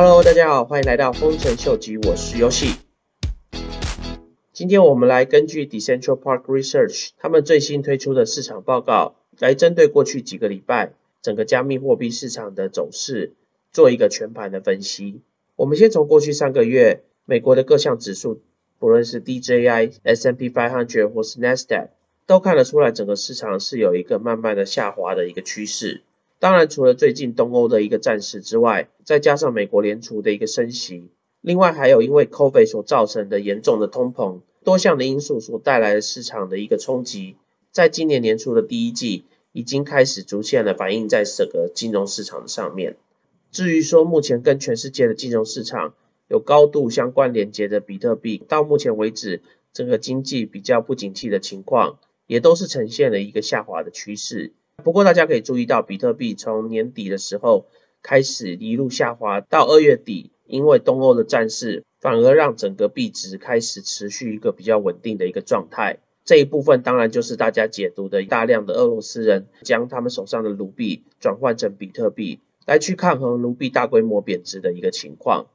Hello，大家好，欢迎来到丰臣秀吉，我是游戏。今天我们来根据 Decentral Park Research 他们最新推出的市场报告，来针对过去几个礼拜整个加密货币市场的走势做一个全盘的分析。我们先从过去三个月美国的各项指数，不论是 DJI、S&P 500或是 Nasdaq，都看得出来整个市场是有一个慢慢的下滑的一个趋势。当然，除了最近东欧的一个战事之外，再加上美国联储的一个升息，另外还有因为 COVID 所造成的严重的通膨，多项的因素所带来的市场的一个冲击，在今年年初的第一季已经开始逐渐的反映在整个金融市场的上面。至于说目前跟全世界的金融市场有高度相关连接的比特币，到目前为止，整个经济比较不景气的情况，也都是呈现了一个下滑的趋势。不过大家可以注意到，比特币从年底的时候开始一路下滑，到二月底，因为东欧的战事，反而让整个币值开始持续一个比较稳定的一个状态。这一部分当然就是大家解读的大量的俄罗斯人将他们手上的卢币转换成比特币，来去抗衡卢币大规模贬值的一个情况。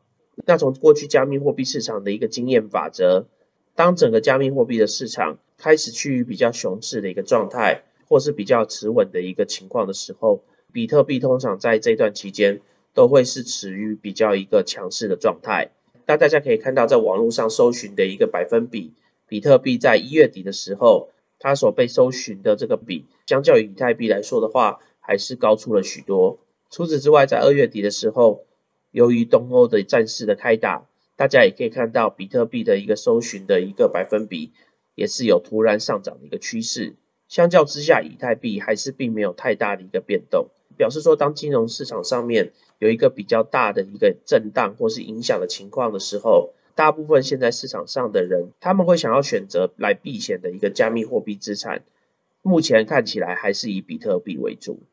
那从过去加密货币市场的一个经验法则，当整个加密货币的市场开始趋于比较熊市的一个状态。或是比较持稳的一个情况的时候，比特币通常在这段期间都会是处于比较一个强势的状态。那大家可以看到，在网络上搜寻的一个百分比，比特币在一月底的时候，它所被搜寻的这个比，相较于以太币来说的话，还是高出了许多。除此之外，在二月底的时候，由于东欧的战事的开打，大家也可以看到比特币的一个搜寻的一个百分比，也是有突然上涨的一个趋势。相较之下，以太币还是并没有太大的一个变动，表示说，当金融市场上面有一个比较大的一个震荡或是影响的情况的时候，大部分现在市场上的人，他们会想要选择来避险的一个加密货币资产，目前看起来还是以比特币为主。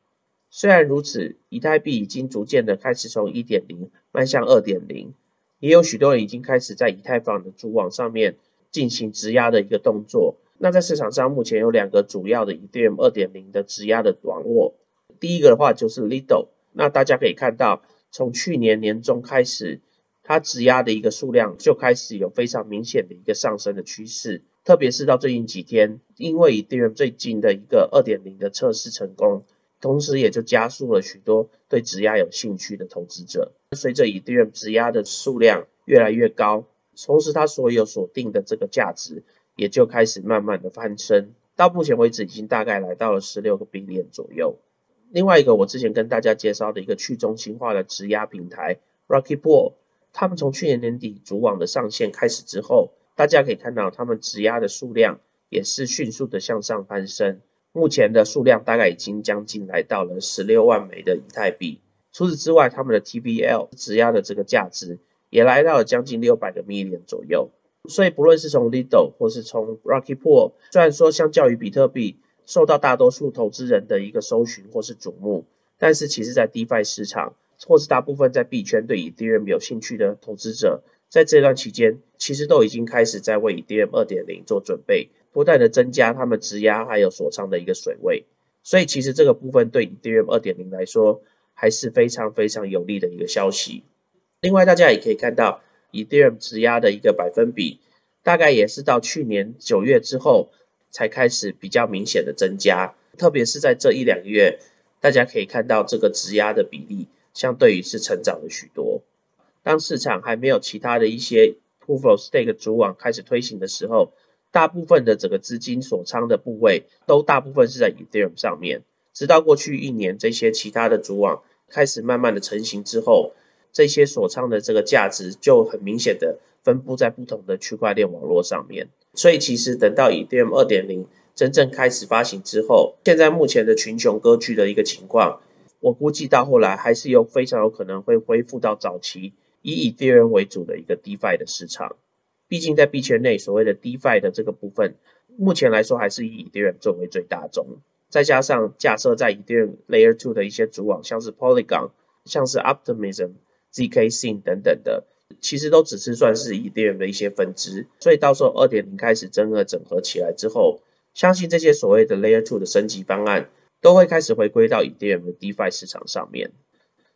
虽然如此，以太币已经逐渐的开始从一点零迈向二点零，也有许多人已经开始在以太坊的主网上面进行质押的一个动作。那在市场上目前有两个主要的 Ethereum 2.0的质押的网络，第一个的话就是 Lido，那大家可以看到，从去年年中开始，它质押的一个数量就开始有非常明显的一个上升的趋势，特别是到最近几天，因为 EDM 最近的一个2.0的测试成功，同时也就加速了许多对质押有兴趣的投资者。随着 Ethereum 质押的数量越来越高，同时它所有锁定的这个价值。也就开始慢慢的翻身，到目前为止已经大概来到了十六个 billion 左右。另外一个我之前跟大家介绍的一个去中心化的质押平台 Rocky Pool，他们从去年年底主网的上线开始之后，大家可以看到他们质押的数量也是迅速的向上攀升，目前的数量大概已经将近来到了十六万枚的以太币。除此之外，他们的 TBL 质押的这个价值也来到了将近六百个 million 左右。所以不论是从 Lido 或是从 Rocky Pool，虽然说相较于比特币受到大多数投资人的一个搜寻或是瞩目，但是其实在 DeFi 市场或是大部分在币圈对 Ethereum 有兴趣的投资者，在这段期间其实都已经开始在为 Ethereum 2.0做准备，不断的增加他们质押还有锁仓的一个水位。所以其实这个部分对 Ethereum 2.0来说还是非常非常有利的一个消息。另外大家也可以看到。Ethereum 质押的一个百分比，大概也是到去年九月之后才开始比较明显的增加，特别是在这一两个月，大家可以看到这个质押的比例相对于是成长了许多。当市场还没有其他的一些 Proof of Stake 主网开始推行的时候，大部分的整个资金锁仓的部位都大部分是在 Ethereum 上面，直到过去一年这些其他的主网开始慢慢的成型之后。这些锁仓的这个价值就很明显的分布在不同的区块链网络上面，所以其实等到以 DM 二点零真正开始发行之后，现在目前的群雄割据的一个情况，我估计到后来还是有非常有可能会恢复到早期以 Ethereum 为主的一个 DeFi 的市场。毕竟在币圈内所谓的 DeFi 的这个部分，目前来说还是以 Ethereum 作为最大宗，再加上架设在 Ethereum Layer Two 的一些主网，像是 Polygon，像是 Optimism。Zk s i n 等等的，其实都只是算是 edm 的一些分支，所以到时候二点零开始真的整合起来之后，相信这些所谓的 Layer Two 的升级方案都会开始回归到 edm 的 DeFi 市场上面。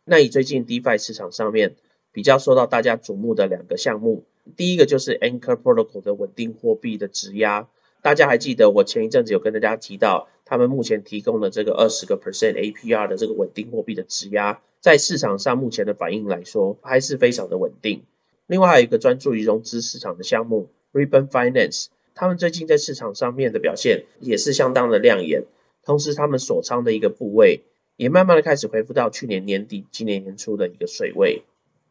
那以最近 DeFi 市场上面比较受到大家瞩目的两个项目。第一个就是 Anchor Protocol 的稳定货币的质押。大家还记得我前一阵子有跟大家提到，他们目前提供的这个二十个 percent APR 的这个稳定货币的质押，在市场上目前的反应来说，还是非常的稳定。另外还有一个专注于融资市场的项目 Ribbon Finance，他们最近在市场上面的表现也是相当的亮眼，同时他们所仓的一个部位也慢慢的开始恢复到去年年底、今年年初的一个水位。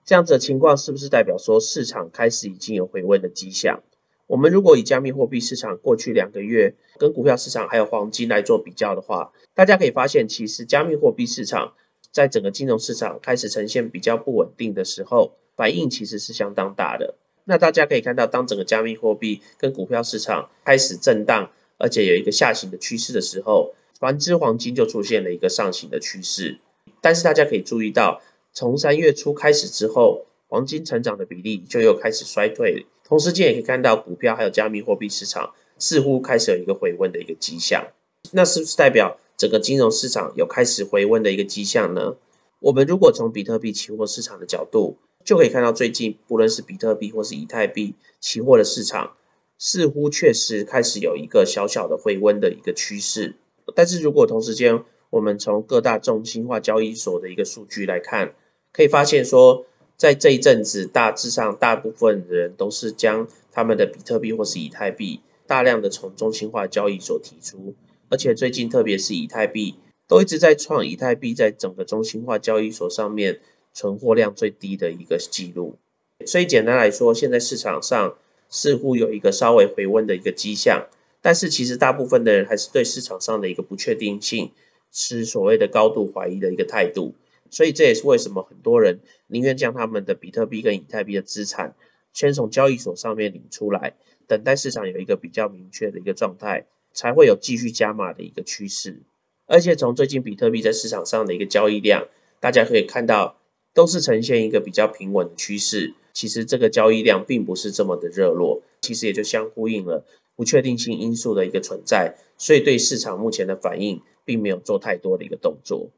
这样子的情况是不是代表说市场开始已经有回温的迹象？我们如果以加密货币市场过去两个月跟股票市场还有黄金来做比较的话，大家可以发现，其实加密货币市场在整个金融市场开始呈现比较不稳定的时候，反应其实是相当大的。那大家可以看到，当整个加密货币跟股票市场开始震荡，而且有一个下行的趋势的时候，反之黄金就出现了一个上行的趋势。但是大家可以注意到，从三月初开始之后，黄金成长的比例就又开始衰退。同时间也可以看到，股票还有加密货币市场似乎开始有一个回温的一个迹象。那是不是代表整个金融市场有开始回温的一个迹象呢？我们如果从比特币期货市场的角度，就可以看到最近不论是比特币或是以太币期货的市场，似乎确实开始有一个小小的回温的一个趋势。但是如果同时间我们从各大中心化交易所的一个数据来看，可以发现说。在这一阵子，大致上大部分人都是将他们的比特币或是以太币大量的从中心化交易所提出，而且最近特别是以太币都一直在创以太币在整个中心化交易所上面存货量最低的一个记录。所以简单来说，现在市场上似乎有一个稍微回温的一个迹象，但是其实大部分的人还是对市场上的一个不确定性持所谓的高度怀疑的一个态度。所以这也是为什么很多人宁愿将他们的比特币跟以太币的资产先从交易所上面领出来，等待市场有一个比较明确的一个状态，才会有继续加码的一个趋势。而且从最近比特币在市场上的一个交易量，大家可以看到都是呈现一个比较平稳的趋势。其实这个交易量并不是这么的热络，其实也就相呼应了不确定性因素的一个存在，所以对市场目前的反应并没有做太多的一个动作。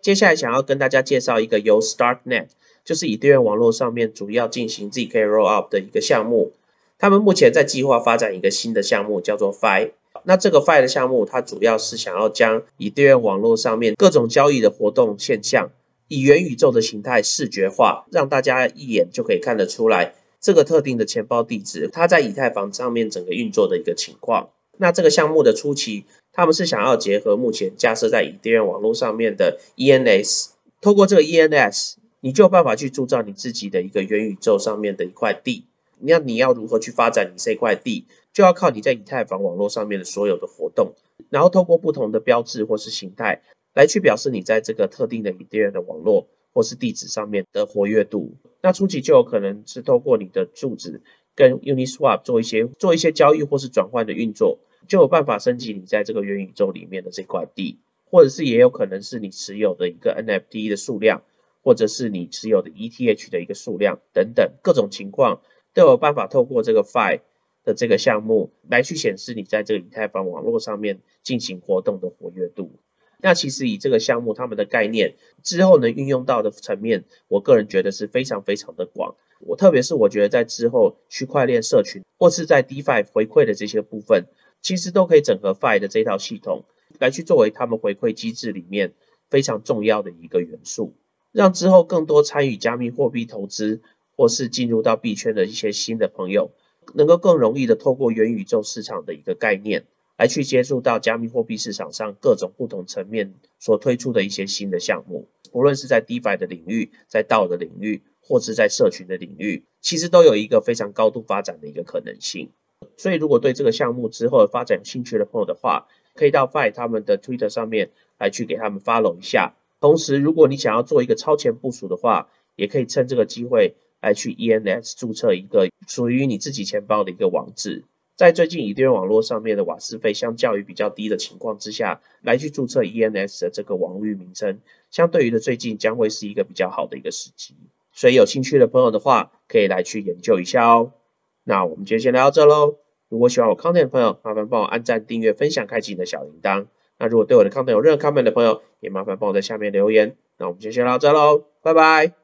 接下来想要跟大家介绍一个由 Starknet，就是以太链网络上面主要进行 zk rollup 的一个项目。他们目前在计划发展一个新的项目，叫做 Fi。那这个 Fi 的项目，它主要是想要将以太链网络上面各种交易的活动现象，以元宇宙的形态视觉化，让大家一眼就可以看得出来这个特定的钱包地址，它在以太坊上面整个运作的一个情况。那这个项目的初期，他们是想要结合目前架设在以太链网络上面的 ENS，透过这个 ENS，你就有办法去铸造你自己的一个元宇宙上面的一块地。那你要如何去发展你这块地，就要靠你在以太坊网络上面的所有的活动，然后透过不同的标志或是形态，来去表示你在这个特定的以太链的网络或是地址上面的活跃度。那初期就有可能是透过你的住址跟 Uniswap 做一些做一些交易或是转换的运作。就有办法升级你在这个元宇宙里面的这块地，或者是也有可能是你持有的一个 NFT 的数量，或者是你持有的 ETH 的一个数量等等各种情况，都有办法透过这个 Fi。e 的这个项目来去显示你在这个以太坊网络上面进行活动的活跃度。那其实以这个项目他们的概念之后能运用到的层面，我个人觉得是非常非常的广。我特别是我觉得在之后区块链社群或是在 DeFi 回馈的这些部分。其实都可以整合 Fi 的这套系统来去作为他们回馈机制里面非常重要的一个元素，让之后更多参与加密货币投资或是进入到币圈的一些新的朋友，能够更容易的透过元宇宙市场的一个概念来去接触到加密货币市场上各种不同层面所推出的一些新的项目，不论是在 DeFi 的领域，在道的领域，或是在社群的领域，其实都有一个非常高度发展的一个可能性。所以，如果对这个项目之后的发展有兴趣的朋友的话，可以到 Fi 他们的 Twitter 上面来去给他们 follow 一下。同时，如果你想要做一个超前部署的话，也可以趁这个机会来去 ENS 注册一个属于你自己钱包的一个网址。在最近以太网络上面的瓦斯费相较于比较低的情况之下，来去注册 ENS 的这个网域名称，相对于的最近将会是一个比较好的一个时机。所以有兴趣的朋友的话，可以来去研究一下哦。那我们今天先聊到这喽。如果喜欢我 content 的朋友，麻烦帮我按赞、订阅、分享、开启你的小铃铛。那如果对我的 content 有任何 comment 的朋友，也麻烦帮我在下面留言。那我们就先聊到这喽，拜拜。